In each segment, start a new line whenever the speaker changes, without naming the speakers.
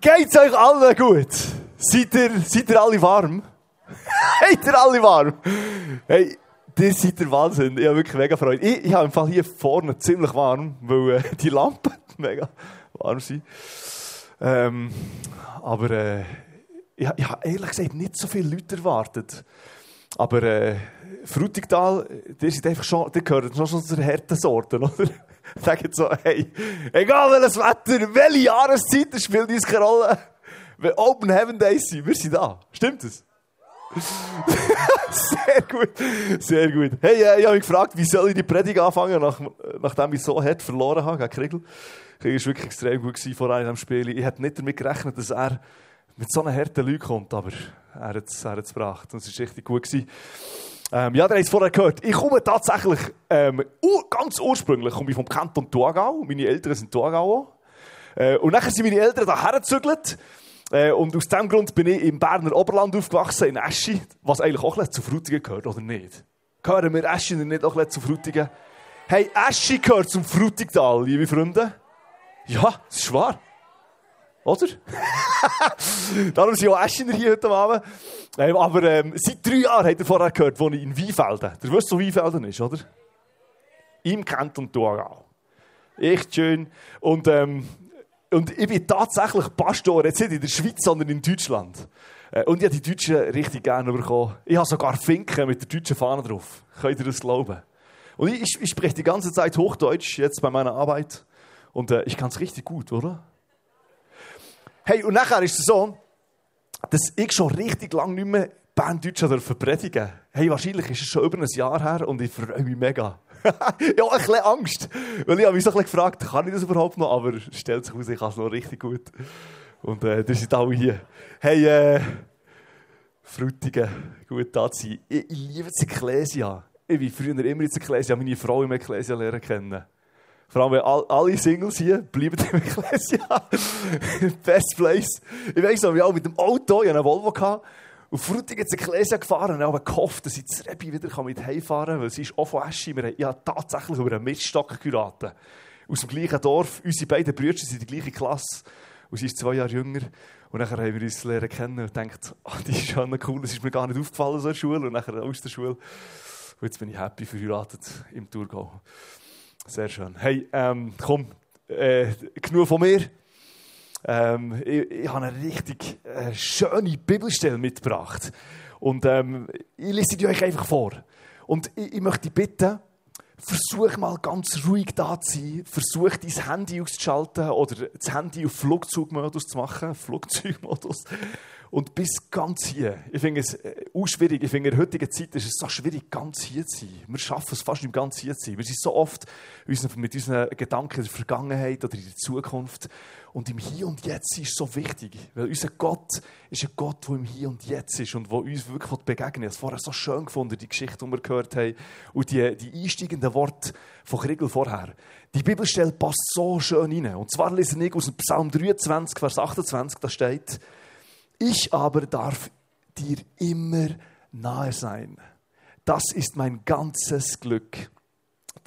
Geht's euch allen gut? Seid ihr, seid ihr alle warm? Seid ihr alle warm? Hey, ihr seid der Wahnsinn. Ich habe wirklich mega Freude. Ich, ich habe im Fall hier vorne ziemlich warm, weil äh, die Lampen mega warm sind. Ähm, aber äh, ich, ich habe ehrlich gesagt nicht so viele Leute erwartet. Aber äh, Frutigtal, die sind einfach schon, die gehören schon zu den harten Sorten, oder? Sagen so, hey, egal welches Wetter, welche Jahreszeit, das spielt uns keine Rolle. Wenn Open Heaven Days sind, wir sind da. Stimmt das? sehr gut, sehr gut. Hey, äh, ich habe mich gefragt, wie soll ich die Predigt anfangen, nach, nachdem ich so hart verloren habe gegen Kriegel. Kriegel war wirklich extrem gut vor einem Spiel. Ich hätte nicht damit gerechnet, dass er mit so einer harten Leute kommt, aber er hat es gebracht und es war richtig gut. Gewesen. Ähm, ja, ihr habt es vorher gehört. Ich komme tatsächlich, ähm, ganz ursprünglich komme ich vom Kanton Thurgau. Meine Eltern sind Thurgau. Äh, und nachher sind meine Eltern hierher gezügelt. Äh, und aus diesem Grund bin ich im Berner Oberland aufgewachsen, in Eschi, was eigentlich auch zu Frutigen gehört, oder nicht? Gehören wir Eschi nicht auch zu Frutigen? Hey, Eschi gehört zum Frutigtal, liebe Freunde. Ja, das ist wahr. Oder? Darum sind auch Eschiner hier heute Abend. Ähm, aber ähm, seit drei Jahren habt ihr vorher gehört, wo ich in Weinfelden. Du weißt, wo Weinfelden ist, oder? Im Kanton Thurgau. Echt schön. Und, ähm, und ich bin tatsächlich Pastor, jetzt nicht in der Schweiz, sondern in Deutschland. Äh, und ich habe die Deutschen richtig gerne bekommen. Ich habe sogar Finken mit der deutschen Fahne drauf. Könnt ihr das glauben? Und ich, ich spreche die ganze Zeit Hochdeutsch jetzt bei meiner Arbeit. Und äh, ich kann es richtig gut, oder? Hey, und nachher ist es so, dass ich schon richtig lange nicht mehr Berndeutsch predigen Hey, wahrscheinlich ist es schon über ein Jahr her und ich freue mich mega. ja, ein bisschen Angst. Weil ich habe mich so ein bisschen gefragt, kann ich das überhaupt noch? Aber es stellt sich aus, ich kann es noch richtig gut. Und äh, das sind alle hier. Hey, äh, Frutigen, gut da zu sein. Ich, ich liebe das Ecclesia. Ich bin früher immer in Ecclesia, meine Frau im Ecclesia lernen kennen. Vor allem, all, alle Singles hier bleiben im Ecclesia. Best place. Ich weiss noch, wir auch mit dem Auto, ich hatte einen Volvo, gehabt, und Frutigen ins Ecclesia gefahren und habe gehofft, dass ich das Rebbe wieder mit heimfahren kann, weil sie ist auch von Eschi. Wir haben tatsächlich über einen Miststock geraten. Aus dem gleichen Dorf. Unsere beiden Brüder sind in der gleichen Klasse. Und sie ist zwei Jahre jünger. Und dann haben wir uns lernen kennen und gedacht, oh, die ist schon cool, das ist mir gar nicht aufgefallen so in der Schule. Und dann aus der Schule. Und jetzt bin ich happy verheiratet im Thurgau. Sehr schön. Hey, ähm, komm, äh, genug von mir. Ähm, ich, ich habe eine richtig äh, schöne Bibelstelle mitgebracht. Und ähm, ich lese die euch einfach vor. Und ich, ich möchte bitten, versuch mal ganz ruhig da zu sein. Versuch dein Handy auszuschalten oder das Handy auf Flugzeugmodus zu machen. Flugzeugmodus und bis ganz hier. Ich finde es äh, auch schwierig. Ich finde, in der heutigen Zeit ist es so schwierig, ganz hier zu sein. Wir schaffen es fast nicht ganz hier zu sein. Wir sind so oft mit unseren Gedanken in der Vergangenheit oder in der Zukunft. Und im Hier und Jetzt ist so wichtig. Weil unser Gott ist ein Gott, der im Hier und Jetzt ist und der uns wirklich. Ich habe es vorher so schön gefunden, die Geschichte, die wir gehört haben. Und die, die einsteigenden Worte von Kriegel vorher. Die Bibelstelle passt so schön rein. Und zwar lese ich aus dem Psalm 23, Vers 28, da steht, ich aber darf dir immer nahe sein. Das ist mein ganzes Glück.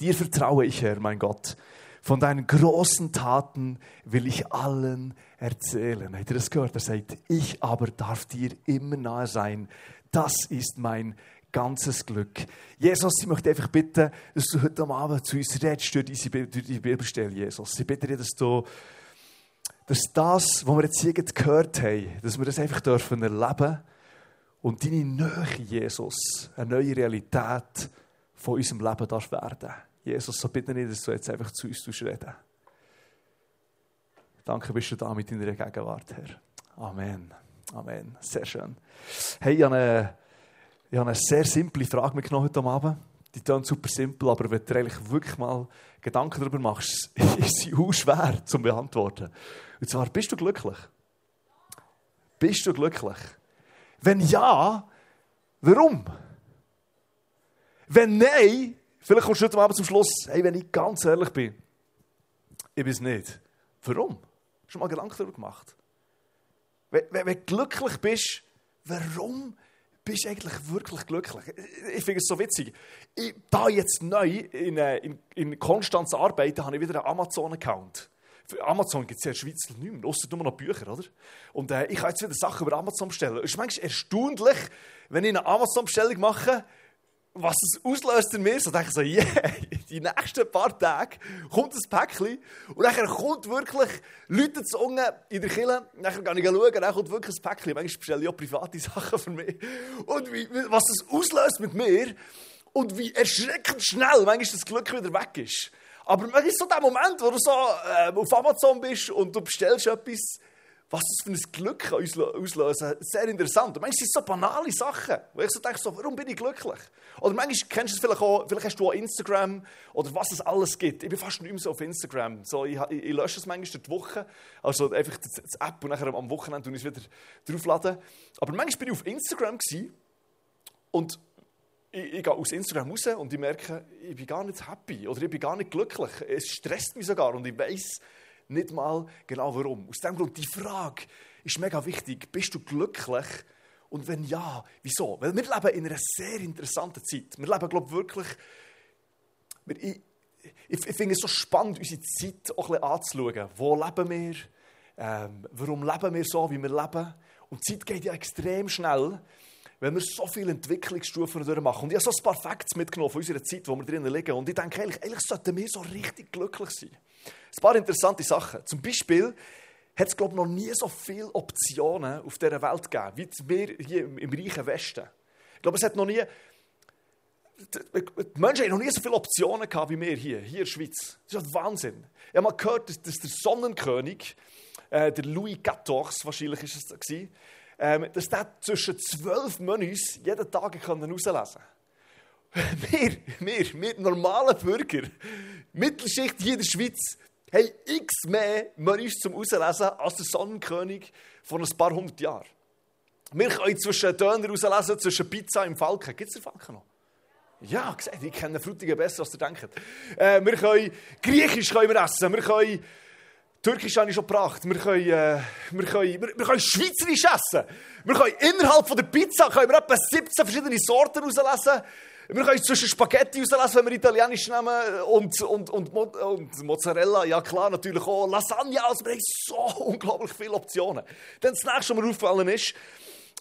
Dir vertraue ich, Herr, mein Gott. Von deinen großen Taten will ich allen erzählen. Habt ihr das gehört? Er sagt, ich aber darf dir immer nahe sein. Das ist mein ganzes Glück. Jesus, ich möchte einfach bitten, dass du heute Abend zu uns redest durch die Bibelstelle, Jesus. Ich bitte dir, dass du dass das, was wir jetzt hier gehört haben, dass wir das einfach dürfen erleben und deine Nähe, Jesus, eine neue Realität von unserem Leben darf werden. Jesus, so bitte ich, dass du jetzt einfach zu uns reden Danke, bist du da mit deiner Gegenwart, Herr. Amen. Amen. Sehr schön. Hey, ich habe eine, ich habe eine sehr simple Frage mitgenommen heute Abend. Die klingt super simpel, aber wenn du eigentlich wirklich mal Gedanken darüber machst, ist sie auch schwer zu beantworten. Und zwar, bist du glücklich? Bist du glücklich? Wenn ja, warum? Wenn nein, vielleicht kommst du heute Abend zum Schluss, hey, wenn ich ganz ehrlich bin, ich bin es nicht. Warum? Hast du mal Gedanken darüber gemacht? Wenn, du glücklich bist, warum bist du eigentlich wirklich glücklich? Ich finde es so witzig. Ich, da jetzt neu in, äh, in, in Konstanz arbeite, habe ich wieder einen Amazon-Account. Amazon gibt es ja in der Schweiz nicht mehr, außer nur noch Bücher, oder? Und äh, ich kann jetzt wieder Sachen über Amazon bestellen. Es ist manchmal erstaunlich, wenn ich eine Amazon-Bestellung mache, was es auslöst in mir, so denke ich so, yeah, die nächsten paar Tage kommt ein Päckchen und dann kommt wirklich Leute zu unten in der Kille, dann kann ich schauen, dann kommt wirklich ein Päckchen. Manchmal bestelle ich auch private Sachen für mich. Und wie, was es auslöst mit mir und wie erschreckend schnell manchmal das Glück wieder weg ist. Aber manchmal ist so der Moment, wo du so äh, auf Amazon bist und du bestellst etwas, was das für ein Glück kann auslösen. Sehr interessant. Und manchmal sind es so banale Sachen, wo ich so denke, so, warum bin ich glücklich? Oder manchmal kennst du es vielleicht auch, vielleicht hast du auch Instagram oder was es alles gibt. Ich bin fast nicht mehr so auf Instagram. So, ich, ich, ich lösche es manchmal die Woche, also einfach die App und nachher am Wochenende tue ich es wieder draufladen. Aber manchmal bin ich auf Instagram und ich, ich, gehe aus Instagram raus und ich merke, ich bin gar nicht happy oder ich bin gar nicht glücklich. Es stresst mich sogar und ich weiß nicht mal genau warum. Aus dem Grund, die Frage ist mega wichtig. Bist du glücklich? Und wenn ja, wieso? Weil wir leben in einer sehr interessanten Zeit. Wir leben, glaube ich, wirklich... Ich, ich, ich finde es so spannend, unsere Zeit auch ein bisschen anzuschauen. Wo leben wir? Ähm, warum leben wir so, wie wir leben? Und die Zeit geht ja extrem schnell wenn wir so viele Entwicklungsstufen durchmachen. Und ich habe so ein paar Facts mitgenommen von unserer Zeit, wo wir drinnen liegen. Und ich denke, eigentlich, eigentlich sollten wir so richtig glücklich sein. Ein paar interessante Sachen. Zum Beispiel hat es, glaube ich, noch nie so viele Optionen auf dieser Welt gegeben, wie wir hier im, reichen Westen. Ich glaube, es hat noch nie... Die Menschen haben noch nie so viele Optionen gehabt wie wir hier, hier in der Schweiz. Das ist Wahnsinn. Ich habe mal gehört, dass, dass der Sonnenkönig, äh, der Louis XIV, wahrscheinlich ist es da gewesen, ähm, dass der zwischen zwölf Menüs jeden Tag herauslesen kann. Wir, wir, wir normalen Bürger, Mittelschicht hier in der Schweiz, haben x mehr Menüs zum Auslesen als der Sonnenkönig von ein paar hundert Jahren. Wir können zwischen Döner auslesen, zwischen Pizza im Falken. Gibt es den Falken noch? Ja, gesagt, ich kenne Frutigen besser, als ihr denkt. Äh, wir können Griechisch können wir essen, wir können Türkisch habe ich schon gebracht. Wir können, äh, wir, können, wir, wir, können Schweizerisch essen. Wir können innerhalb von der Pizza können wir etwa 17 verschiedene Sorten auslesen. Wir können zwischen Spaghetti auslesen, wenn wir Italienisch nehmen, und, und, und, und Mozzarella, ja klar, natürlich auch Lasagne. Also wir haben so unglaublich viele Optionen. Dann das nächste, was mir aufgefallen ist,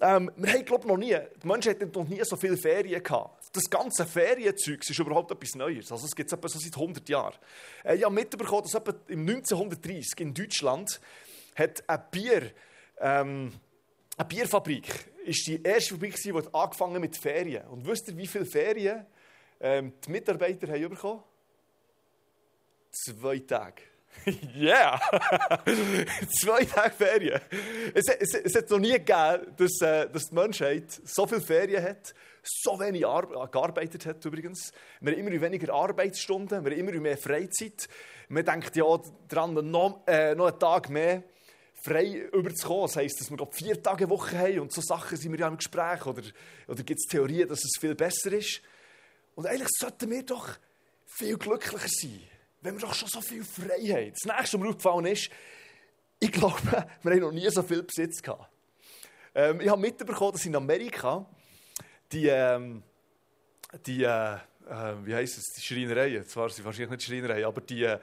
ähm, wir haben, glaube noch nie, die Menschheit hat noch nie so viele Ferien gehabt. Das ganze Ferienzeug ist überhaupt etwas Neues. Also es gibt es etwa so seit 100 Jahren. Äh, ich habe mitbekommen, dass etwa im 1930 in Deutschland hat ein Bier, ähm, eine Bierfabrik ist die erste Fabrik, die angefangen mit Ferien. Und wisst ihr, wie viele Ferien ähm, die Mitarbeiter haben bekommen? Zwei Tage. Yeah! Zwei Tage Ferien. Es, es, es, hat noch nie gegeben, dass, äh, dass die Menschheit so viele Ferien hat, so wenig Ar gearbeitet hat übrigens. Wir haben immer weniger Arbeitsstunden, wir haben immer mehr Freizeit. Man denkt ja daran, noch, äh, noch einen Tag mehr frei überzukommen. Das heisst, dass wir noch vier Tage Woche haben und so Sachen sind wir ja im Gespräch. Oder, oder gibt es Theorien, dass es viel besser ist? Und eigentlich sollten wir doch viel glücklicher sein wenn wir doch schon so viel frei haben. Das nächste, was mir aufgefallen ist, ich glaube, wir haben noch nie so viel Besitz gehabt. Ähm, ich habe mitbekommen, dass in Amerika die, ähm, die äh, äh, wie heisst es, die Schreinereien, zwar sind wahrscheinlich nicht Schreinereien, aber die,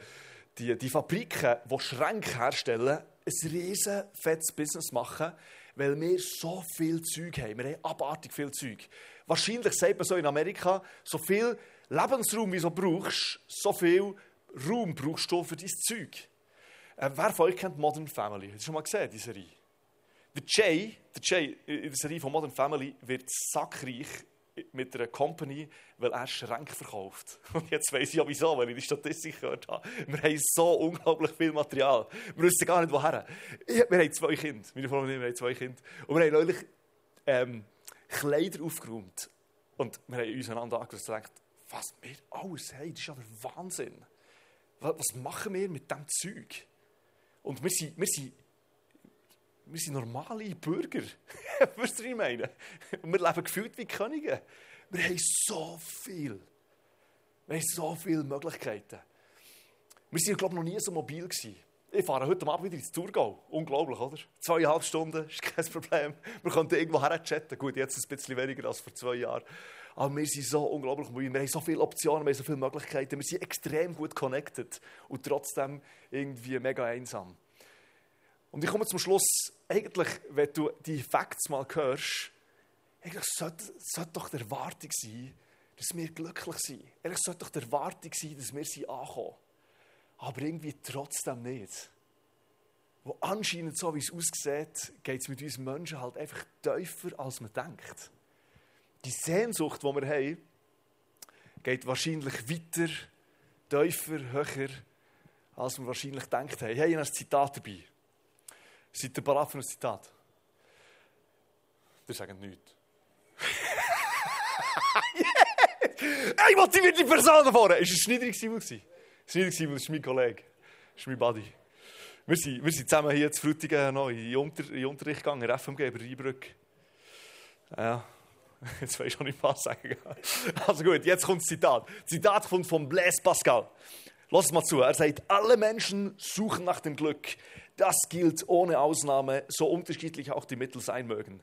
die, die Fabriken, die Schränke herstellen, ein riesen fettes Business machen, weil wir so viel Zeug haben. Wir haben abartig viel Zeug. Wahrscheinlich sagt man so in Amerika, so viel Lebensraum, wie du brauchst, so viel Raum brauchst du für dein Zeug. Äh, wer von euch kennt Modern Family? Hast du schon mal gesehen, die Serie? Der Jay, der Jay in der Serie von Modern Family wird sackreich mit einer Company, weil er Schränke verkauft. Und jetzt weiss ich ja wieso, weil ich die Statistik gehört habe. Wir haben so unglaublich viel Material. Wir wissen gar nicht, woher. Wir haben zwei Kinder. Meine Frau und ich, wir haben zwei Kinder. Und wir haben neulich ähm, Kleider aufgeräumt. Und wir haben uns einander angeschaut und gedacht, was wir alles haben, das ist ja der Wahnsinn was machen wir mit diesem Zeug? Und wir sind, wir sind, wir sind normale Bürger. Wisst ihr, was ich meine? Und wir leben gefühlt wie Könige. Wir haben so viel. Wir haben so viele Möglichkeiten. Wir waren, glaube ich, noch nie so mobil. Gewesen. ich fahre heute Abend wieder ins Thurgau. Unglaublich, oder? Zweieinhalb Stunden, ist kein Problem. Wir können irgendwo her chatten. Gut, jetzt ein bisschen weniger als vor zwei Jahren. Aber wir sind so unglaublich müde. Wir haben so viele Optionen, wir haben so viele Möglichkeiten. Wir sind extrem gut connected und trotzdem irgendwie mega einsam. Und ich komme zum Schluss, eigentlich, wenn du die Facts mal hörst, eigentlich sollte, sollte doch die Erwartung sein, dass wir glücklich sind. Eigentlich sollte doch die Erwartung sein, dass wir sie ankommen. Aber irgendwie trotzdem nicht. Wo anscheinend, so wie es aussieht, geht es mit uns Menschen halt einfach tiefer, als man denkt. Die Sehnsucht, die wir haben, geht wahrscheinlich weiter, tiefer, höher, als wir wahrscheinlich gedacht haben. Ich habe ein Zitat dabei. Seid ihr bereit für ein Zitat? Ihr sagt nichts. Ich motiviert die Person da vorne. Es Schneider Simon? Schneider Simon, das ist mein Kollege. Das ist mein Buddy. Wir sind, wir sind zusammen hier zu Frutigen in Unter, Unterricht gegangen, in FMG, über Rheinbrück. Ja, jetzt weiß ich auch nicht, was sagen. Also gut, jetzt kommt das Zitat. Das Zitat kommt von Blaise Pascal. Lass mal zu. Er sagt, alle Menschen suchen nach dem Glück. Das gilt ohne Ausnahme, so unterschiedlich auch die Mittel sein mögen,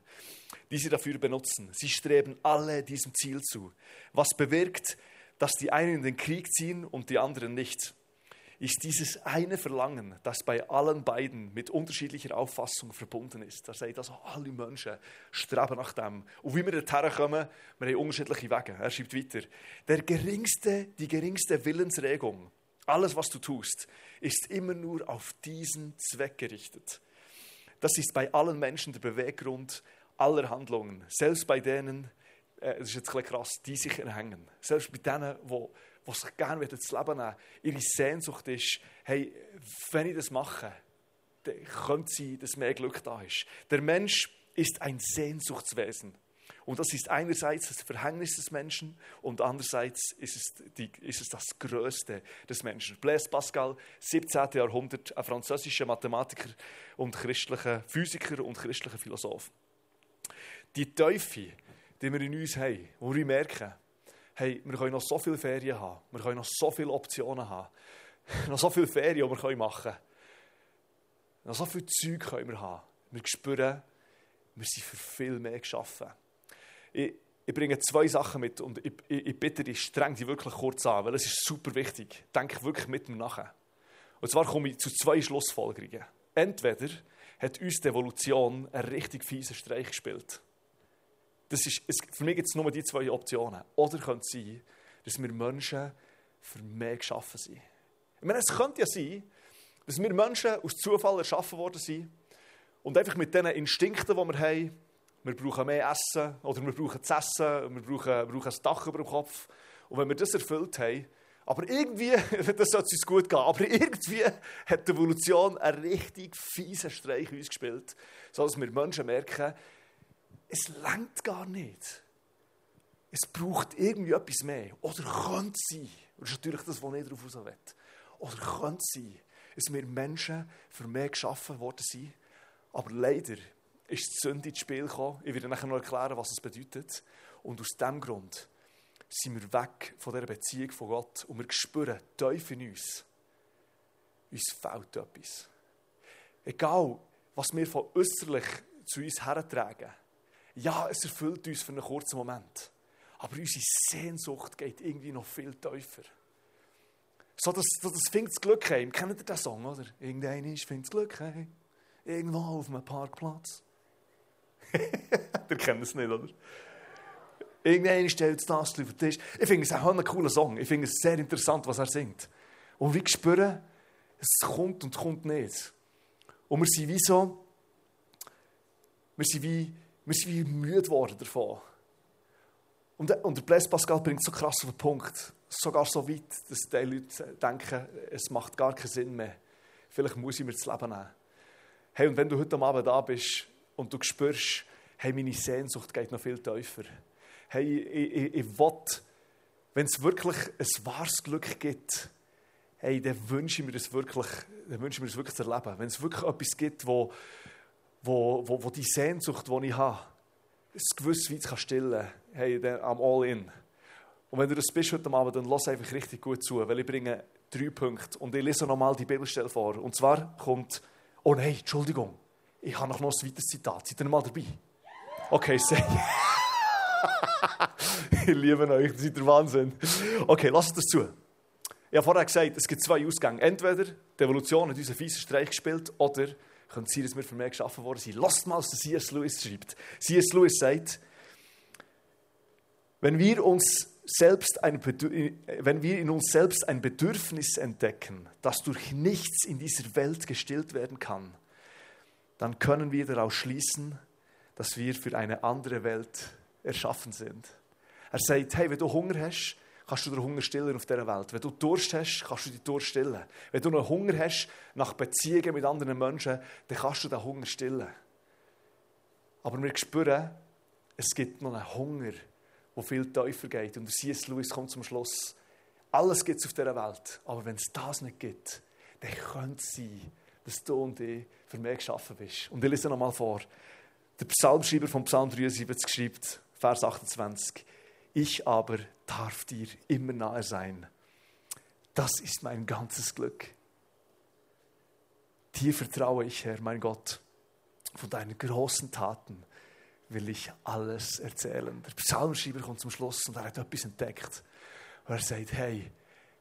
die sie dafür benutzen. Sie streben alle diesem Ziel zu. Was bewirkt, dass die einen in den Krieg ziehen und die anderen nicht, ist dieses eine Verlangen, das bei allen beiden mit unterschiedlicher Auffassung verbunden ist. Er sagt also, alle Menschen streben nach dem. Und wie wir dorthin kommen, wir haben unterschiedliche Wege. Er schreibt weiter, der geringste, die geringste Willensregung, alles, was du tust, ist immer nur auf diesen Zweck gerichtet. Das ist bei allen Menschen der Beweggrund aller Handlungen, selbst bei denen, äh, das ist jetzt ein krass, die sich erhängen. Selbst bei denen, die, die sich gerne das Leben nehmen ihre Sehnsucht ist, hey, wenn ich das mache, dann könnte sein, dass mehr Glück da ist. Der Mensch ist ein Sehnsuchtswesen. Und das ist einerseits das Verhängnis des Menschen und andererseits ist es, die, ist es das Größte des Menschen. Blaise Pascal, 17. Jahrhundert, ein französischer Mathematiker und christlicher Physiker und christlicher Philosoph. Die Teufel, die wir in uns haben, wo wir merken, hey, wir können noch so viele Ferien haben, wir können noch so viele Optionen haben, noch so viele Ferien, die wir machen können, noch so viel Zeug können wir haben. Wir spüren, wir sind für viel mehr geschaffen. Ich, ich bringe zwei Sachen mit und ich, ich, ich bitte dich, streng die wirklich kurz an, weil es ist super wichtig. Denk wirklich mit mir nachher. Und zwar komme ich zu zwei Schlussfolgerungen. Entweder hat uns die Evolution einen richtig fiesen Streich gespielt. Das ist, es, für mich gibt es nur die zwei Optionen. Oder könnte es sein, dass wir Menschen für mehr geschaffen sind. Ich meine, es könnte ja sein, dass wir Menschen aus Zufall erschaffen worden sind und einfach mit den Instinkten, die wir haben, wir brauchen mehr Essen oder wir brauchen zu essen, wir brauchen, wir brauchen ein Dach über dem Kopf. Und wenn wir das erfüllt haben, aber irgendwie, das sollte uns gut gehen, aber irgendwie hat die Evolution einen richtig fiesen Streich uns gespielt, sodass wir Menschen merken, es langt gar nicht. Es braucht irgendwie etwas mehr. Oder könnte es sein, das ist natürlich das, was ich darauf raus will, oder könnte sein, dass wir Menschen für mehr geschaffen worden sind, aber leider ist die Sünde ins Spiel gekommen. Ich werde nachher noch erklären, was es bedeutet. Und aus diesem Grund sind wir weg von dieser Beziehung von Gott und wir spüren tief in uns, uns fehlt etwas. Egal, was wir von äußerlich zu uns hertragen, ja, es erfüllt uns für einen kurzen Moment. Aber unsere Sehnsucht geht irgendwie noch viel tiefer. So, das, das fängt das Glück heim. Kennt ihr den Song, oder? Irgendein ist, fängt das Glück heim. Irgendwo auf einem Parkplatz. Ihr kennt es nicht, oder? Irgendwann stellt das auf den Tisch. Ich finde es auch einen coolen Song. Ich finde es sehr interessant, was er singt. Und wir spüren, es kommt und kommt nicht. Und wir sind wie so, wir sind wie, wir sind wie müde geworden davon. Und, und der Blaise Pascal bringt so krass auf den Punkt, sogar so weit, dass die Leute denken, es macht gar keinen Sinn mehr. Vielleicht muss ich mir das Leben nehmen. Hey, und wenn du heute Abend da bist und du spürst, hey, meine Sehnsucht geht noch viel tiefer. Hey, ich, ich, ich will, wenn es wirklich ein wahres Glück gibt, hey, dann wünsche ich mir das wirklich, dann wünsche ich mir das wirklich zu erleben. Wenn es wirklich etwas gibt, wo, wo, wo, wo die Sehnsucht, die ich habe, es gewiss weit kann stillen, hey, dann am all in. Und wenn du das bist heute Abend, dann lass einfach richtig gut zu, weil ich bringe drei Punkte. Und ich lese nochmal die Bibelstelle vor. Und zwar kommt, oh nein, Entschuldigung, ich habe noch ein weiteres Zitat. Seid ihr mal dabei? Okay, sehr. ich liebe euch, das ist der Wahnsinn. Okay, lasst das zu. Ich habe vorher gesagt, es gibt zwei Ausgänge. Entweder die Evolution hat uns einen fiesen Streich gespielt, oder könnte es sein, dass wir für mehr geschaffen worden sind. Lasst mal, was C.S. Lewis schreibt. C.S. Lewis sagt, wenn wir, uns selbst ein wenn wir in uns selbst ein Bedürfnis entdecken, das durch nichts in dieser Welt gestillt werden kann, dann können wir daraus schließen, dass wir für eine andere Welt erschaffen sind. Er sagt, hey, wenn du Hunger hast, kannst du den Hunger stillen auf dieser Welt. Wenn du Durst hast, kannst du die Durst stillen. Wenn du einen Hunger hast nach Beziehungen mit anderen Menschen, dann kannst du den Hunger stillen. Aber wir spüren, es gibt noch einen Hunger, der viel tiefer geht. Und C.S. Lewis kommt zum Schluss, alles gibt es auf dieser Welt, aber wenn es das nicht gibt, dann könnte es sein, dass du und ich für mich geschaffen bist. Und ich lese nochmal vor. Der Psalmschreiber von Psalm 73 schreibt, Vers 28, ich aber darf dir immer nahe sein. Das ist mein ganzes Glück. Dir vertraue ich, Herr, mein Gott. Von deinen großen Taten will ich alles erzählen. Der Psalmschreiber kommt zum Schluss und er hat etwas entdeckt. Und er sagt, hey,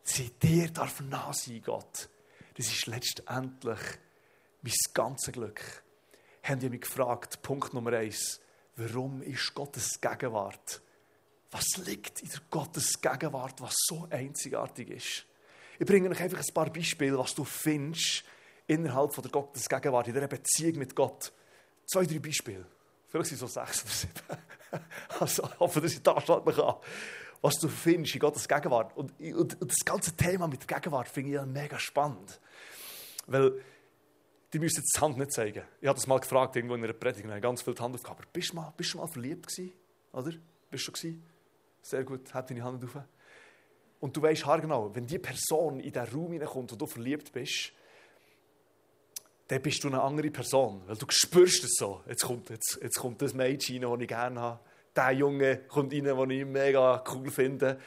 sie dir darf nah sein, Gott. Das ist letztendlich mein ganzes Glück. Haben die mich gefragt, Punkt Nummer eins, warum ist Gottes Gegenwart was liegt in der Gottes Gegenwart, was so einzigartig ist. Ich bringe euch einfach ein paar Beispiele, was du findest innerhalb von der Gottes Gegenwart, in dieser Beziehung mit Gott. Zwei, drei Beispiele. Vielleicht sind es so sechs oder sieben. Also, ich hoffe, dass ich da starten kann. Was du findest in Gottes Gegenwart. Und, und, und das ganze Thema mit der Gegenwart finde ich ja mega spannend. Weil, die müssen jetzt die Hand nicht zeigen. Ich habe das mal gefragt, irgendwo in einer Predigt, ganz viel die Hand aufgehabt. Bist du mal, bist du mal verliebt gewesen? Oder? Bist du schon? Sehr gut, hat deine Hand auf. Und du weißt genau, wenn die Person in diesen Raum hineinkommt, wo du verliebt bist, dann bist du eine andere Person. Weil du spürst es so. Jetzt kommt, jetzt, jetzt kommt das Mädchen rein, das ich gerne habe. Der Junge kommt rein, den ich mega cool finde.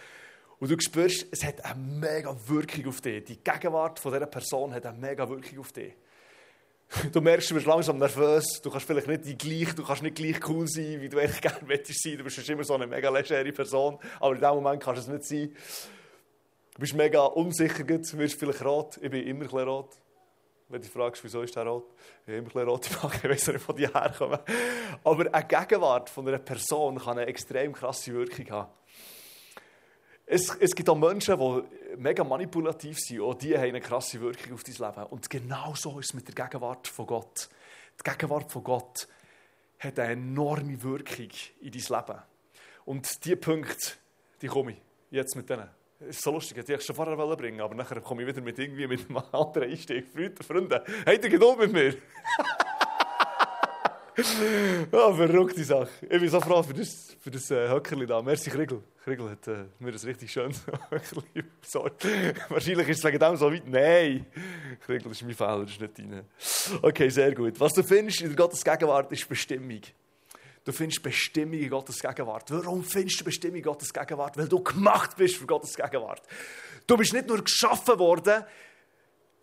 Und du spürst, es hat eine mega Wirkung auf dich. Die Gegenwart von dieser Person hat eine mega Wirkung auf dich. Du merkst, du bist langsam nervös, du kannst vielleicht nicht gleich, du kannst nicht gleich cool sein, wie du eigentlich gerne möchtest sein. Du bist immer so eine mega legere Person, aber in dem Moment kannst du es nicht sein. Du bist mega unsicher, du wirst vielleicht rot. Ich bin immer ein rot. Wenn du fragst, wieso ist der rot? Ich habe immer ein rote Backe, ich weiß nicht, wo die herkommen. Aber eine Gegenwart von einer Person kann eine extrem krasse Wirkung haben. Es, es gibt auch Menschen, die mega manipulativ sind, und die haben eine krasse Wirkung auf dein Leben. Und genau so ist es mit der Gegenwart von Gott. Die Gegenwart von Gott hat eine enorme Wirkung in dein Leben. Und diese Punkte, die komme ich jetzt mit denen. Ist so lustig, ich wollte schon vorher bringen, aber nachher komme ich wieder mit irgendwie mit einem anderen Einstieg. Freunde, Freunde, habt ihr Geduld mit mir? oh, verrückte Sache. Ich bin so froh für das, für das äh, Höckerli da. Merci, Kriegel. Kriegel hat äh, mir das richtig Höckerli besorgt. Wahrscheinlich ist es wegen dem so weit. Nein! Kriegel, ist mein Fehler, das ist nicht deine. Okay, sehr gut. Was du findest in Gottes Gegenwart ist Bestimmung. Du findest Bestimmung in Gottes Gegenwart. Warum findest du Bestimmung in Gottes Gegenwart? Weil du gemacht bist für Gottes Gegenwart. Du bist nicht nur geschaffen worden,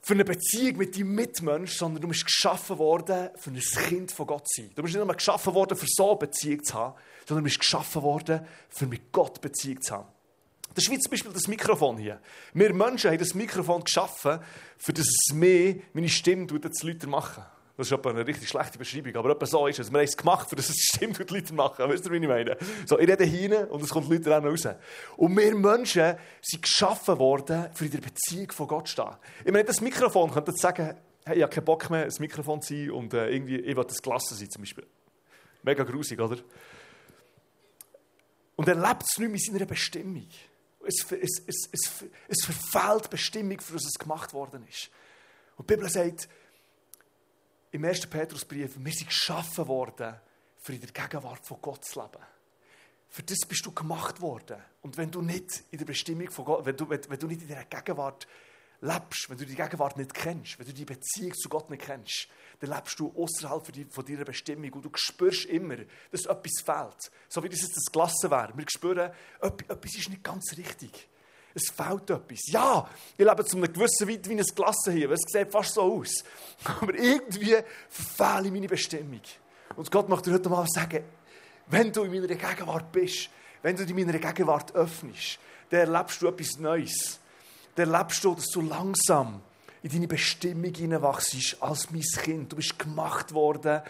für eine Beziehung mit deinem Mitmensch, sondern du bist geschaffen worden, für ein Kind von Gott zu sein. Du bist nicht nur geschaffen worden, für so eine Beziehung zu haben, sondern du bist geschaffen worden, für mit Gott Beziehung zu haben. Das ist wie zum Beispiel das Mikrofon hier. Wir Menschen haben das Mikrofon geschaffen, für das es mehr meine Stimme zu Leuten machen. Das ist eine richtig schlechte Beschreibung, aber etwa so ist es. Wir haben es gemacht, das es stimmt, was die Leute machen. Weißt du, wie ich meine? So, ich rede hinein und es kommt Leute dann raus. Und wir Menschen sind geschaffen worden, für in der Beziehung von Gott zu stehen. Ich meine, das Mikrofon könnte sagen, hey, ich habe keinen Bock mehr, ein Mikrofon zu sein und äh, irgendwie, ich will das gelassen sein, zum Beispiel. Mega grusig, oder? Und er lebt es nicht mit seiner Bestimmung. Es, es, es, es, es verfehlt die Bestimmung, für das es gemacht worden ist. Und die Bibel sagt, im 1. Petrusbrief, wir sind geschaffen worden, für in der Gegenwart von Gott zu leben. Für das bist du gemacht worden. Und wenn du nicht in der Bestimmung von Gott, wenn du, wenn, wenn du nicht in der Gegenwart lebst, wenn du die Gegenwart nicht kennst, wenn du die Beziehung zu Gott nicht kennst, dann lebst du außerhalb von deiner Bestimmung und du spürst immer, dass etwas fehlt. So wie das jetzt das Klasse wäre. Wir spüren, etwas ist nicht ganz richtig. Es fehlt etwas. Ja, ich lebe zu einem gewissen Weit wie ein Klasse hier, weil es sieht fast so aus. Aber irgendwie verfehle ich meine Bestimmung. Und Gott möchte dir heute mal sagen, wenn du in meiner Gegenwart bist, wenn du in meiner Gegenwart öffnest, dann erlebst du etwas Neues. Dann erlebst du, dass du langsam in deine Bestimmung hineinwachst als mein Kind. Du bist gemacht worden,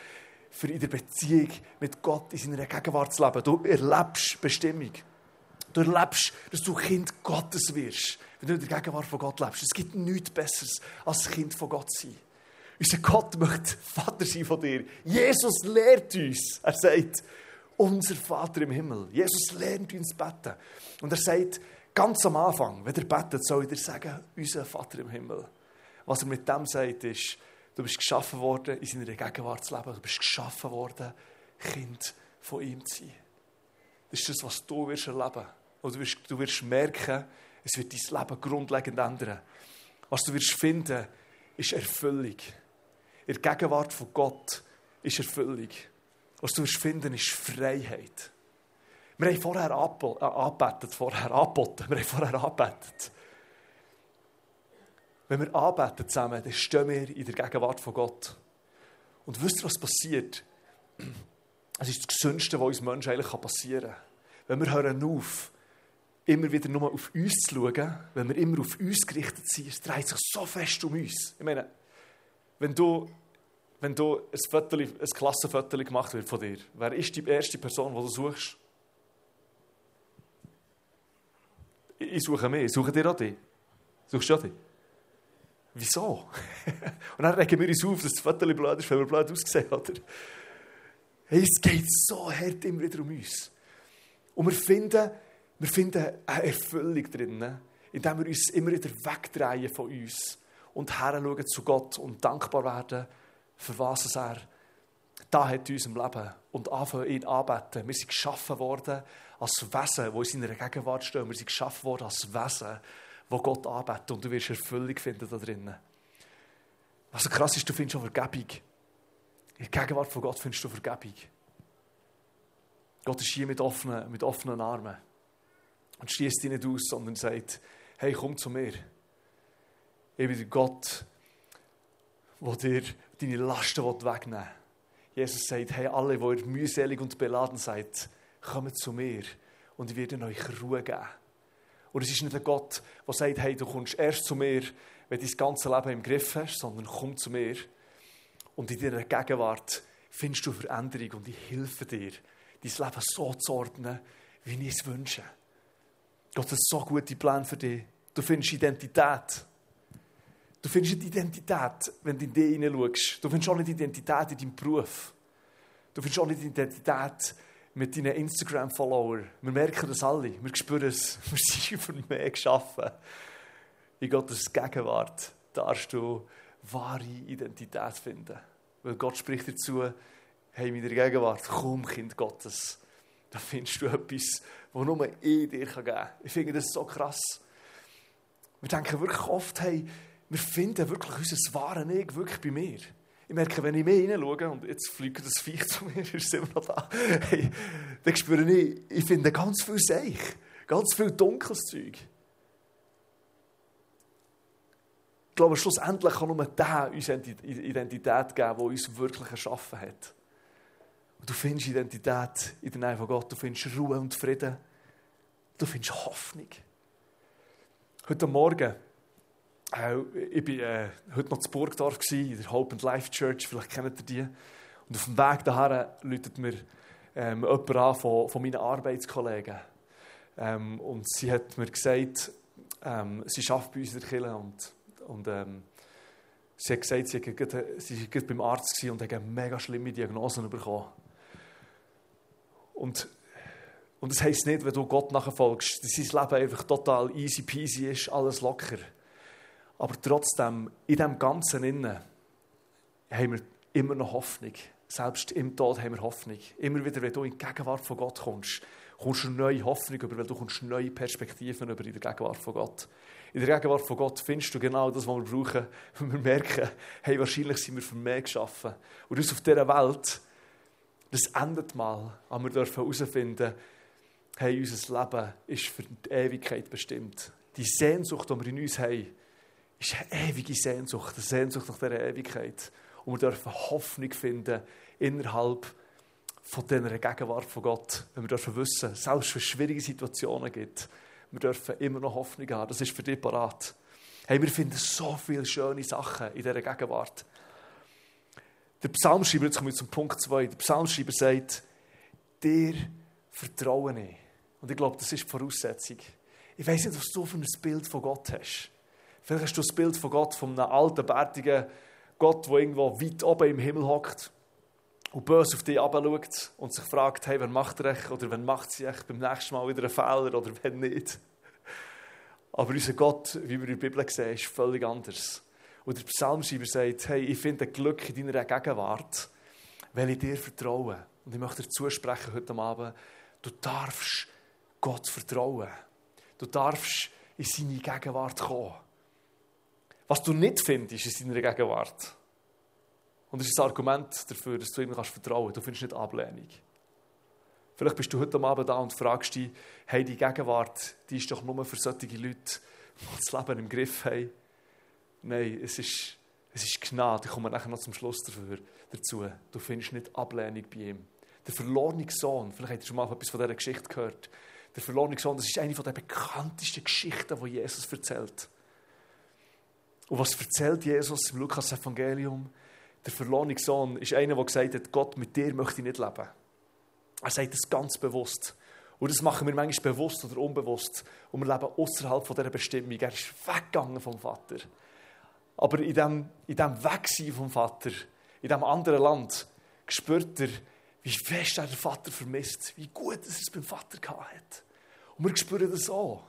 für in der Beziehung mit Gott in seiner Gegenwart zu leben. Du erlebst Bestimmung. Du erlebst, dass du Kind Gottes wirst, wenn du in der Gegenwart von Gott lebst. Es gibt nichts Besseres, als Kind von Gott sein. Unser Gott möchte Vater sein von dir. Jesus lehrt uns. Er sagt, unser Vater im Himmel. Jesus lernt uns beten. Und er sagt, ganz am Anfang, wenn er betet, soll er sagen, unser Vater im Himmel. Was er mit dem sagt, ist, du bist geschaffen worden, in seiner Gegenwart zu leben. Du bist geschaffen worden, Kind von ihm zu sein. Das ist das, was du wirst erleben wirst. Du wirst, du wirst merken, es wird dein Leben grundlegend ändern. Was du wirst finden, ist Erfüllung. In der Gegenwart von Gott ist Erfüllung. Was du wirst finden, ist Freiheit. Wir haben vorher angebetet, vorher angeboten, wir haben vorher angebetet. Wenn wir anbeten zusammen, dann stehen wir in der Gegenwart von Gott. Und wisst ihr, was passiert? Es ist das Gesündeste, was uns Menschen eigentlich passieren kann. Wenn wir hören auf, immer wieder nur auf uns zu schauen, wenn wir immer auf uns gerichtet sind, es dreht sich so fest um uns. Ich meine, wenn du, wenn du ein, Foto, ein Klassenfoto gemacht wird von dir, wer ist die erste Person, die du suchst? Ich suche mich. Suche dir auch dich? Suchst du auch dich? Wieso? Und dann regen wir uns auf, dass das Foto blöd ist, weil wir blöd aussehen, oder? Hey, es geht so hart immer wieder um uns. Und wir finden, wir finden eine Erfüllung drin, indem wir uns immer wieder wegdrehen von uns und heranschauen zu Gott und dankbar werden, für was er da hat in unserem Leben und anfangen, ihn anbeten. Wir sind geschaffen worden als Wesen, die in seiner Gegenwart stehen. Wir sind geschaffen worden als Wesen, wo Gott anbetet und du wirst Erfüllung finden da drinnen. Was krass ist, du findest auch Vergebung. In der Gegenwart von Gott findest du Vergebung. Gott ist hier mit offenen, mit offenen Armen und schließt dich nicht aus, sondern sagt, hey, komm zu mir. Ich bin der Gott, der dir deine Lasten wegnehmen will. Jesus sagt, hey, alle, die ihr mühselig und beladen seid, kommt zu mir und ich werde euch Ruhe geben. Und es ist nicht ein Gott, der sagt, hey, du kommst erst zu mir, wenn du dein ganze Leben im Griff hast, sondern komm zu mir. Und in deiner Gegenwart findest du Veränderung und ich helfe dir, dein Leben so zu ordnen, wie ich es wünsche. Gott hat so gute Pläne für dich. Du findest Identität. Du findest nicht Identität, wenn du in dich hineinschaust. Du findest auch nicht Identität in deinem Beruf. Du findest auch nicht Identität mit deinen Instagram-Followern. Wir merken das alle. Wir spüren es. Wir sind für mehr geschaffen. In Gottes Gegenwart darfst du wahre Identität finden. Weil Gott spricht dazu, hey, in der Gegenwart, komm, Kind Gottes. Da findest du etwas, das nur ich dir geben kann. Ich finde das so krass. Wir denken wirklich oft, hey, wir finden wirklich unser wahres Ich wirklich bei mir. Ich merke, wenn ich mehr hineinschaue, und jetzt fliegt das Viech zu mir, ist immer noch da, hey, dann spüre ich, ich finde ganz viel Seich, ganz viel dunkles Zeug. Ich glaube, schlussendlich kann nur der uns Identität geben, die uns wirklich erschaffen hat. Und du findest Identität in der Nähe von Gott, du findest Ruhe und Frieden, du findest Hoffnung. Heute Morgen äh, ich war äh, heute noch in Burgdorf, in der Hope and Life Church, vielleicht kennt ihr die. Und auf dem Weg dahin läutet mir ähm, jemand an von, von meinen Arbeitskollegen. Ähm, und sie hat mir gesagt, ähm, sie arbeitet bei uns in der Kirche und, und ähm, sie hat gesagt, sie war beim Arzt und hat eine mega schlimme Diagnosen bekommen. Und, und das heisst nicht, wenn du Gott nachfolgst, dass sein Leben einfach total easy peasy ist, alles locker. Aber trotzdem, in dem Ganzen innen haben wir immer noch Hoffnung. Selbst im Tod haben wir Hoffnung. Immer wieder, wenn du in die Gegenwart von Gott kommst, kommst du neue Hoffnung über, weil du kommst neue Perspektiven über in der Gegenwart von Gott. In der Gegenwart von Gott findest du genau das, was wir brauchen, wenn wir merken, hey, wahrscheinlich sind wir für mehr geschaffen. Und das auf dieser Welt, das endet mal, aber wir dürfen herausfinden, hey, unser Leben ist für die Ewigkeit bestimmt. Die Sehnsucht, die wir in uns haben, ist eine ewige Sehnsucht, eine Sehnsucht nach dieser Ewigkeit. Und wir dürfen Hoffnung finden innerhalb von dieser Gegenwart von Gott. Wenn wir dürfen wissen, selbst wenn es schwierige Situationen gibt, wir dürfen immer noch Hoffnung haben. Das ist für dich parat. Hey, wir finden so viele schöne Sachen in dieser Gegenwart. Der Psalmschreiber, jetzt komme ich zum Punkt 2, der Psalmschreiber sagt, dir vertraue ich. Und ich glaube, das ist die Voraussetzung. Ich weiß nicht, was du für ein Bild von Gott hast. Vielleicht hast du das Bild von Gott, von einem alten, bärtigen Gott, der irgendwo weit oben im Himmel hockt und böse auf dich schaut und sich fragt, hey, wer macht recht oder wer macht sie echt beim nächsten Mal wieder einen Fehler oder wenn nicht. Aber unser Gott, wie wir in der Bibel sehen, ist völlig anders. Und der Psalmschreiber sagt, hey, ich finde Glück in deiner Gegenwart, weil ich dir vertraue. Und ich möchte dir zusprechen heute Abend, du darfst Gott vertrauen. Du darfst in seine Gegenwart kommen. Was du nicht findest in seiner Gegenwart, und das ist das Argument dafür, dass du ihm kannst vertrauen kannst. Du findest nicht Ablehnung. Vielleicht bist du heute Abend da und fragst dich, hey, die Gegenwart, die ist doch nur für solche Leute, die das Leben im Griff haben. Nein, es ist, es ist Gnade. Ich komme nachher noch zum Schluss dafür, dazu. Du findest nicht Ablehnung bei ihm. Der verlorene Sohn, vielleicht habt ihr schon mal etwas von dieser Geschichte gehört. Der verlorene Sohn, das ist eine der bekanntesten Geschichten, die Jesus erzählt. Und was erzählt Jesus im Lukas-Evangelium? Der verlorene Sohn ist einer, der gesagt hat, Gott, mit dir möchte ich nicht leben. Er sagt das ganz bewusst. Und das machen wir manchmal bewusst oder unbewusst. Und wir leben außerhalb dieser Bestimmung. Er ist weggegangen vom Vater. Aber in dem, in dem Wegsein vom Vater, in diesem anderen Land, spürt er, wie fest er den Vater vermisst, wie gut er es beim Vater hat. Und wir spüren das auch.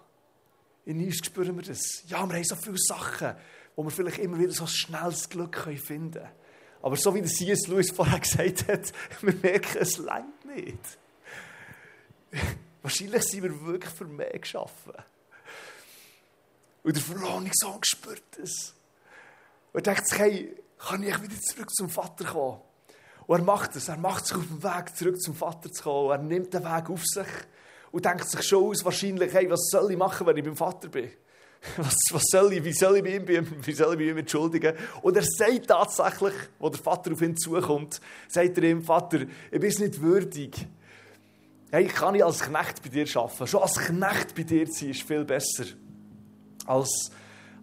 In uns spüren wir das. Ja, wir haben so viele Sachen, wo wir vielleicht immer wieder so schnelles Glück finden können. Aber so wie der C.S. Lewis vorher gesagt hat, wir merken, es längt nicht. Wahrscheinlich sind wir wirklich für mehr geschaffen. Und der verlorene Sohn spürt es. Und er denkt sich, hey, kann ich wieder zurück zum Vater kommen? Und er macht es. Er macht sich auf den Weg, zurück zum Vater zu kommen. Er nimmt den Weg auf sich und denkt sich schon aus, wahrscheinlich, hey, was soll ich machen, wenn ich beim Vater bin? Was, was soll ich, wie soll ich bei ihm, wie soll ich bei ihm entschuldigen? Und er sagt tatsächlich, wo der Vater auf ihn zukommt, sagt er ihm, Vater, ich bin nicht würdig. Hey, ich kann nicht als Knecht bei dir arbeiten. Schon als Knecht bei dir zu sein, ist viel besser als,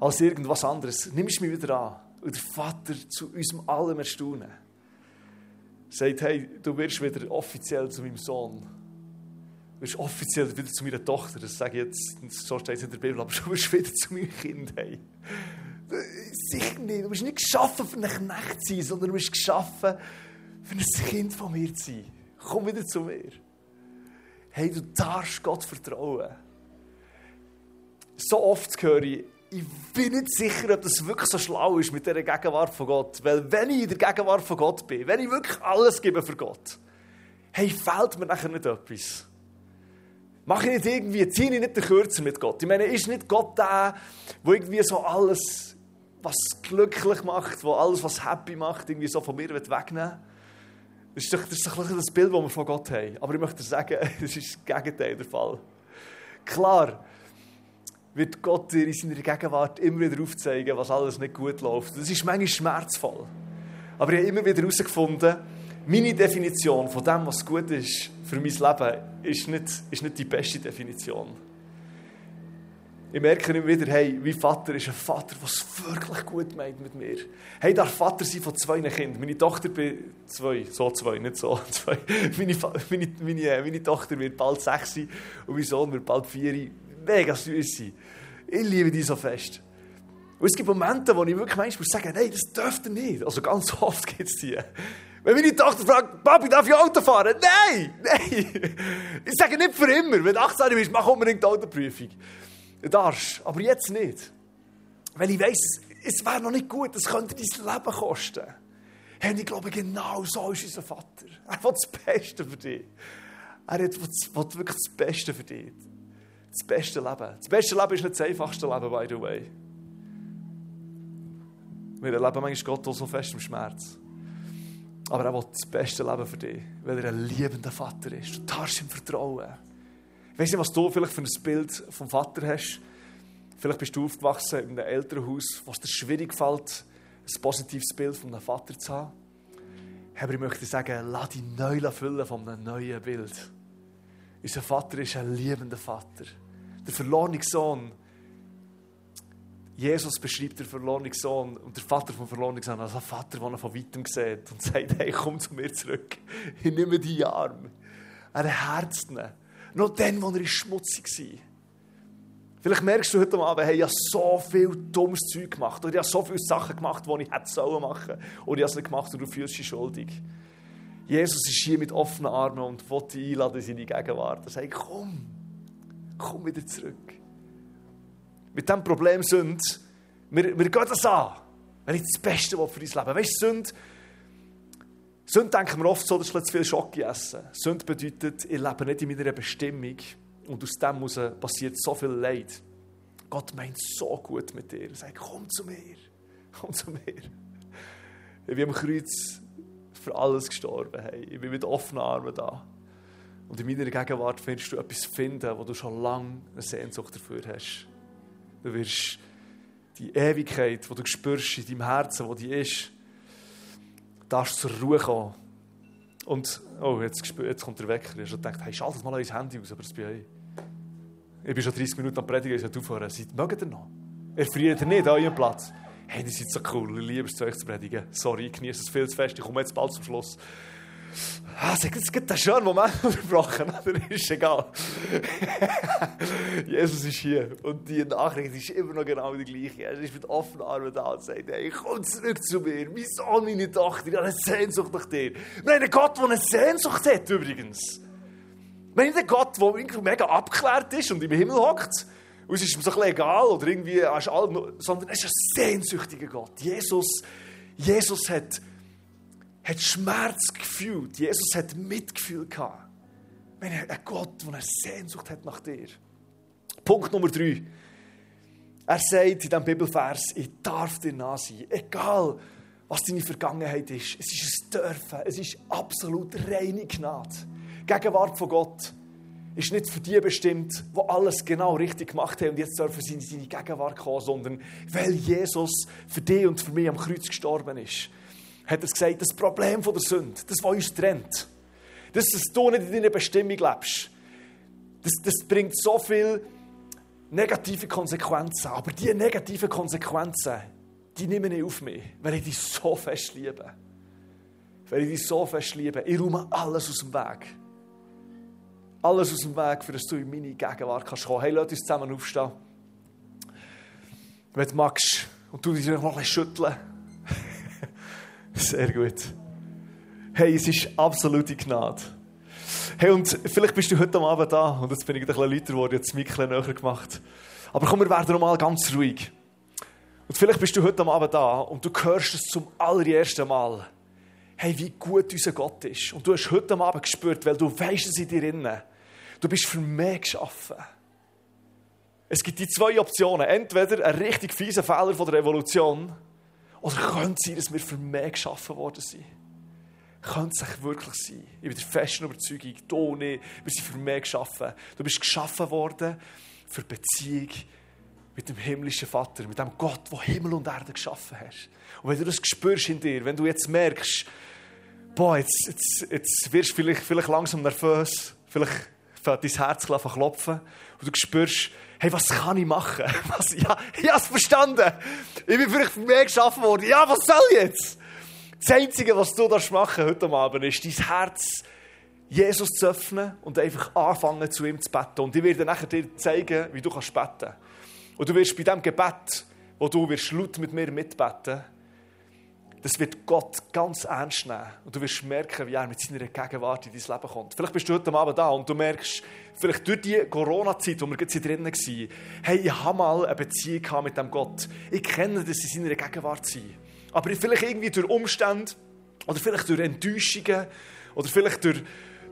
als irgendwas anderes. Nimmst mich wieder an. Und der Vater zu unserem allem Erstaunen sagt, hey, du wirst wieder offiziell zu meinem Sohn. Du wirst offiziell wieder zu meiner Tochter. Das sage ich jetzt, so steht es in der Bibel, aber du wirst wieder zu meinem Kind. Hey. Sicher nicht. Du bist nicht geschaffen, für einen Knecht zu sein, sondern du bist geschaffen, für ein Kind von mir zu sein. Komm wieder zu mir. Hey, du darfst Gott vertrauen. So oft höre ich, ich bin nicht sicher, ob das wirklich so schlau ist mit dieser Gegenwart von Gott. Weil wenn ich in der Gegenwart von Gott bin, wenn ich wirklich alles gebe für Gott, hey, fehlt mir nachher nicht etwas. Mache ich nicht irgendwie, ziehe ich nicht den Kürzer mit Gott. Ich meine, ist nicht Gott der, der irgendwie so alles, was glücklich macht, wo alles, was happy macht, irgendwie so von mir wegnehmen Das ist doch das, ist doch das Bild, das wir von Gott haben. Aber ich möchte sagen, das ist das Gegenteil der Fall. Klar, wird Gott dir in seiner Gegenwart immer wieder aufzeigen, was alles nicht gut läuft. Das ist manchmal schmerzvoll. Aber ich habe immer wieder herausgefunden, meine Definition von dem, was gut ist für mein Leben, ist nicht, ist nicht die beste Definition. Ich merke immer wieder, hey, mein Vater ist ein Vater, der es wirklich gut meint mit mir. Hey, darf Vater sein von zwei Kindern. Meine Tochter bin zwei, so zwei, nicht so zwei. Meine, meine, meine, meine Tochter wird bald sechs und mein Sohn wird bald vier mega süß sein. Ich liebe die so fest. Und es gibt Momente, wo ich wirklich manchmal sage, nein, das dürfte nicht. Also ganz oft gibt es die. Wenn meine Tochter fragt, Papi, darf ich Auto fahren? Nein, nein. Ich sage nicht für immer. Wenn du 18 bist, mach unbedingt die Autoprüfung. Du darfst, aber jetzt nicht. Weil ich weiss, es wäre noch nicht gut, es könnte dein Leben kosten. Hey, ich glaube, genau so ist unser Vater. Er will das Beste für dich. Er will wirklich das Beste für dich. Das beste Leben. Das beste Leben ist nicht das einfachste Leben, by the way. Wir erleben manchmal Gott auch so fest im Schmerz. Aber er will das beste Leben für dich, weil er ein liebender Vater ist. Du darfst ihm vertrauen. Ich weiß nicht, was du vielleicht für ein Bild vom Vater hast. Vielleicht bist du aufgewachsen in einem Elternhaus, wo es dir schwierig fällt, ein positives Bild von einem Vater zu haben. Aber ich möchte sagen, lass dich neu füllen von einem neuen Bild. Unser Vater ist ein liebender Vater. Der verlorene Sohn. Jesus beschreibt den verlorenen Sohn und der Vater vom verlorenen Sohn als ein Vater, der ihn von weitem sieht und sagt, hey, komm zu mir zurück. Ich nehme deinen Arm. Er herzt ihn. Noch dann, als er schmutzig war. Vielleicht merkst du heute Abend, hey, ich habe so viel dummes Zeug gemacht. Oder ich habe so viele Sachen gemacht, die ich hätte sollen machen. Oder ich habe es nicht gemacht und du fühlst dich schuldig. Jesus ist hier mit offenen Armen und will dich einladen in seine Gegenwart. Er sagt, komm, komm wieder zurück. Mit diesem Problem sind, wir, wir gehen das an. Wenn ich das Beste will für dein Leben Weißt du, Sünde, Sünde denken wir oft so, dass ich zu viel Schocke essen. Sünde bedeutet, ich lebe nicht in meiner Bestimmung. Und aus dem passiert so viel Leid. Gott meint so gut mit dir. Er sagt, komm zu mir. Komm zu mir. Bin am Kreuz für alles gestorben. Hey. Ich bin mit offenen Armen da. Und in meiner Gegenwart findest du etwas finden, wo du schon lange eine Sehnsucht dafür hast. Du wirst die Ewigkeit, die du spürst in deinem Herzen, wo die ist, darfst zur Ruhe kommen. Und, oh, jetzt, jetzt kommt der Wecker. Ich habe gedacht, hey, schalt mal euer Handy aus, aber das bin ich. Ich bin schon 30 Minuten am Predigen, ich sollte aufhören. Seid, mögt ihr noch? Erfriert ihr nicht an eurem Platz? Hey, die sind so cool, ich liebe es, zu euch zu predigen. Sorry, ich genieße es viel zu fest, ich komme jetzt bald zum Schluss. Ah, es gibt einen schönen Moment unterbrochen, aber ist egal. Jesus ist hier und die Nachricht ist immer noch genau die gleiche. Er ist mit offenen Armen da und sagt, hey, komm zurück zu mir, mein Sohn, meine Tochter, ich habe eine Sehnsucht nach dir. Wir haben einen Gott, der eine Sehnsucht hat übrigens. Wir haben einen Gott, der irgendwie mega abgeklärt ist und im Himmel hockt. Und es ist ihm so egal oder irgendwie, sondern es ist ein sehnsüchtiger Gott. Jesus, Jesus hat hat Schmerz gefühlt. Jesus hat Mitgefühl gehabt. Wenn er ein Gott, der eine Sehnsucht hat nach dir. Punkt Nummer drei. Er sagt in diesem Bibelvers, ich darf dir nah sein. Egal, was deine Vergangenheit ist. Es ist ein Dürfen. Es ist absolut reine Gnade. Gegenwart von Gott ist nicht für die bestimmt, die alles genau richtig gemacht haben und jetzt dürfen sie in seine Gegenwart kommen, sondern weil Jesus für dich und für mich am Kreuz gestorben ist hat er gesagt, das Problem der Sünde, das, was uns trennt, das, dass du nicht in deiner Bestimmung lebst, das, das bringt so viele negative Konsequenzen. Aber diese negativen Konsequenzen, die nehmen ich auf mich, weil ich dich so fest liebe. Weil ich dich so fest liebe. Ich räume alles aus dem Weg. Alles aus dem Weg, für dass du in meine Gegenwart kannst kommen. Hey, lass uns zusammen aufstehen. Wenn du magst und du dich noch ein schütteln. Sehr gut. Hey, es ist absolute Gnade. Hey, und vielleicht bist du heute Abend da und jetzt bin ich ein bisschen lauter geworden, jetzt mich ein näher gemacht. Aber komm, wir werden nochmal ganz ruhig. Und vielleicht bist du heute Abend da und du hörst es zum allerersten Mal. Hey, wie gut unser Gott ist. Und du hast heute Abend gespürt, weil du weißt es in dir innen. Du bist für mehr geschaffen. Es gibt die zwei Optionen. Entweder ein richtig fieser Fehler von der Evolution oder könnte es sein, dass wir für mehr geschaffen worden sind? Könnte es wirklich sein? Ich bin der festen Überzeugung, du nicht. Wir sind für mehr geschaffen. Du bist geschaffen worden für Beziehung mit dem himmlischen Vater, mit dem Gott, der Himmel und Erde geschaffen hat. Und wenn du das spürst in dir, wenn du jetzt merkst, boah, jetzt, jetzt, jetzt wirst du vielleicht, vielleicht langsam nervös, vielleicht fängt dein Herz klopfen und du spürst, hey, was kann ich machen? Was, ja, ich habe es verstanden. Ich bin vielleicht mehr geschaffen worden. Ja, was soll ich jetzt? Das Einzige, was du machen darfst heute Abend, ist dein Herz Jesus zu öffnen und einfach anfangen, zu ihm zu beten. Und ich werde dir zeigen, wie du kannst beten. Und du wirst bei diesem Gebet, wo du wirst laut mit mir mitbeten, das wird Gott ganz ernst nehmen. Und du wirst merken, wie er mit seiner Gegenwart in dein Leben kommt. Vielleicht bist du heute Abend da und du merkst, vielleicht durch die Corona-Zeit, wo wir jetzt hier drinnen waren, hey, ich habe mal eine Beziehung mit dem Gott. Ich kenne, dass sie in seiner Gegenwart sind. Aber vielleicht irgendwie durch Umstände oder vielleicht durch Enttäuschungen oder vielleicht durch,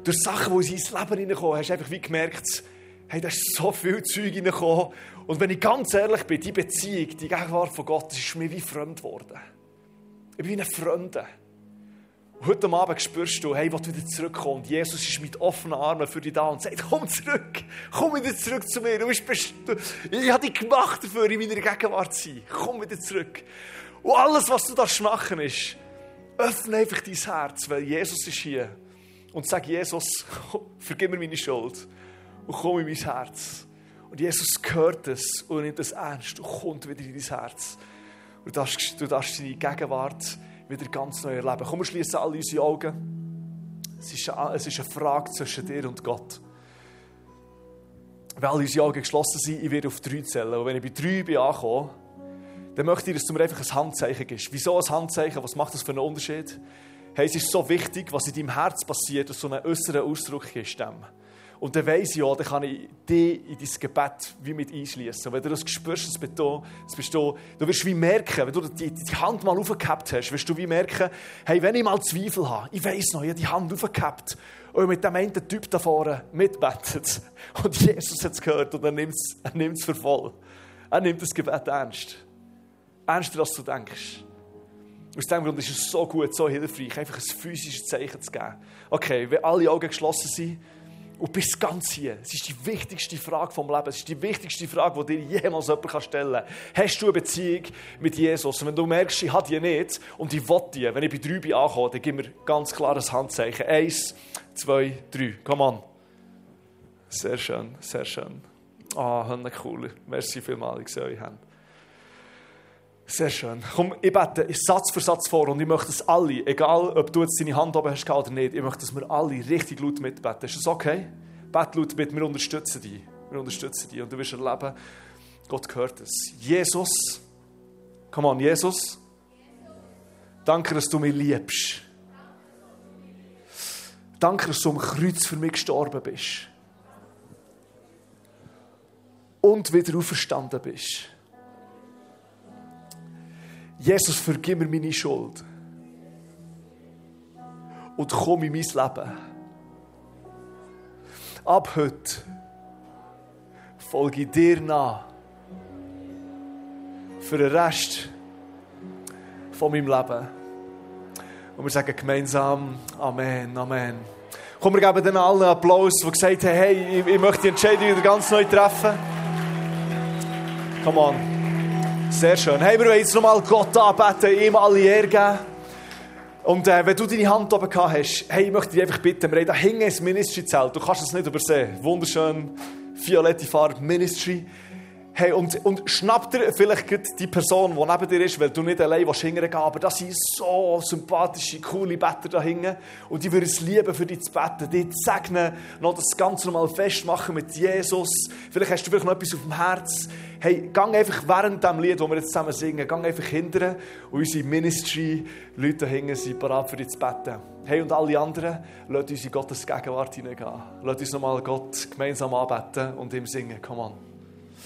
durch Sachen, die in sein Leben hineinkommen, hast du einfach wie gemerkt, Hey, da ist so viel Zeug reingekommen. Und wenn ich ganz ehrlich bin, die Beziehung, die Gegenwart von Gott, ist mir wie fremd geworden. Ich bin ein Fremder. Heute Abend spürst du, hey, ich will wieder zurückkommen. Und Jesus ist mit offenen Armen für dich da und sagt, komm zurück, komm wieder zurück zu mir. Du bist, ich habe dich gemacht dafür, in meiner Gegenwart zu sein. Komm wieder zurück. Und alles, was du da machen ist, öffne einfach dein Herz, weil Jesus ist hier. Und sag, Jesus, vergib mir meine Schuld und komm in mein Herz. Und Jesus hört es und nimmt es ernst und kommt wieder in dein Herz. Du darfst, du darfst seine Gegenwart wieder ganz neu erleben. Komm, wir schließen alle unsere Augen. Es ist, eine, es ist eine Frage zwischen dir und Gott. Alle unsere Augen geschlossen sind, ich werde auf drei zählen. Und wenn ich bei drei bin angekommen, dann möchte ich, dass du mir einfach ein Handzeichen gibst. Wieso ein Handzeichen? Was macht das für einen Unterschied? Hey, es ist so wichtig, was in deinem Herz passiert, dass so einen äußeren Ausdruck ist. Dem. Und dann weiss ich auch, dann kann ich dich in dein Gebet wie mit einschließen. Und wenn du das spürst, das bist du, du, wirst wie merken, wenn du die, die Hand mal aufgehabt hast, wirst du wie merken, hey, wenn ich mal Zweifel habe, ich weiss noch, ich habe die Hand aufgehabt und mit dem einen Typ da vorne mitbetet. Und Jesus hat es gehört und er nimmt es er nimmt's für voll. Er nimmt das Gebet ernst. Ernster, als du denkst. Aus diesem Grund ist es so gut, so hilfreich, einfach ein physisches Zeichen zu geben. Okay, wenn alle Augen geschlossen sind, und bist ganz hier. Es ist die wichtigste Frage vom Leben. Es ist die wichtigste Frage, die dir jemals jemand stellen kann. Hast du eine Beziehung mit Jesus? Und wenn du merkst, ich habe die nicht und ich will die, wenn ich bei drei bin ankomme, dann gib mir ganz klares Handzeichen. Eins, zwei, drei. Komm an. Sehr schön, sehr schön. Ah, oh, cool. Merci vielmals, ich sehe euch. Sehr schön. Komm, ich bete Satz für Satz vor und ich möchte, dass alle, egal ob du jetzt deine Hand oben hast oder nicht, ich möchte, dass wir alle richtig laut mitbeten. Ist das okay? Bete laut mit, wir unterstützen dich. Wir unterstützen dich und du wirst erleben, Gott gehört es. Jesus, komm on, Jesus, danke, dass du mich liebst. Danke, dass du am Kreuz für mich gestorben bist. Und wieder auferstanden bist. Jesus, vergib mir meine Schuld. Und komm in mein Leben. Ab heute folge ich dir nach. Für den Rest von meinem Leben. Und wir sagen gemeinsam Amen, Amen. Komm, wir geben den allen Applaus, die gesagt haben, hey, ich, möchte die Entscheidung wieder ganz neu treffen. Come on. Sehr schön. Hey, wir wollen jetzt nochmal Gott anbeten, ihm alle Ehre geben. Und äh, wenn du deine Hand oben gehabt hast, hey, ich möchte dich einfach bitten, wir haben da hinten ein Ministry-Zelt. Du kannst es nicht übersehen. Wunderschön, violette Farbe, Ministry. Hey, und, und schnapp dir vielleicht die Person, die neben dir ist, weil du nicht allein hingehen aber das sind so sympathische, coole Better da hinten. Und die würden es lieben, für dich zu beten, dich zu segnen, noch das Ganze nochmal festmachen mit Jesus. Vielleicht hast du vielleicht noch etwas auf dem Herz. Hey, gang einfach während dem Lied, das wir jetzt zusammen singen, gang einfach hinterher und unsere Ministry-Leute da hinten sind bereit für dich zu beten. Hey, und alle anderen, lasst uns in Gottes Gegenwart hineingehen. Lasst uns nochmal Gott gemeinsam anbeten und ihm singen. Come on.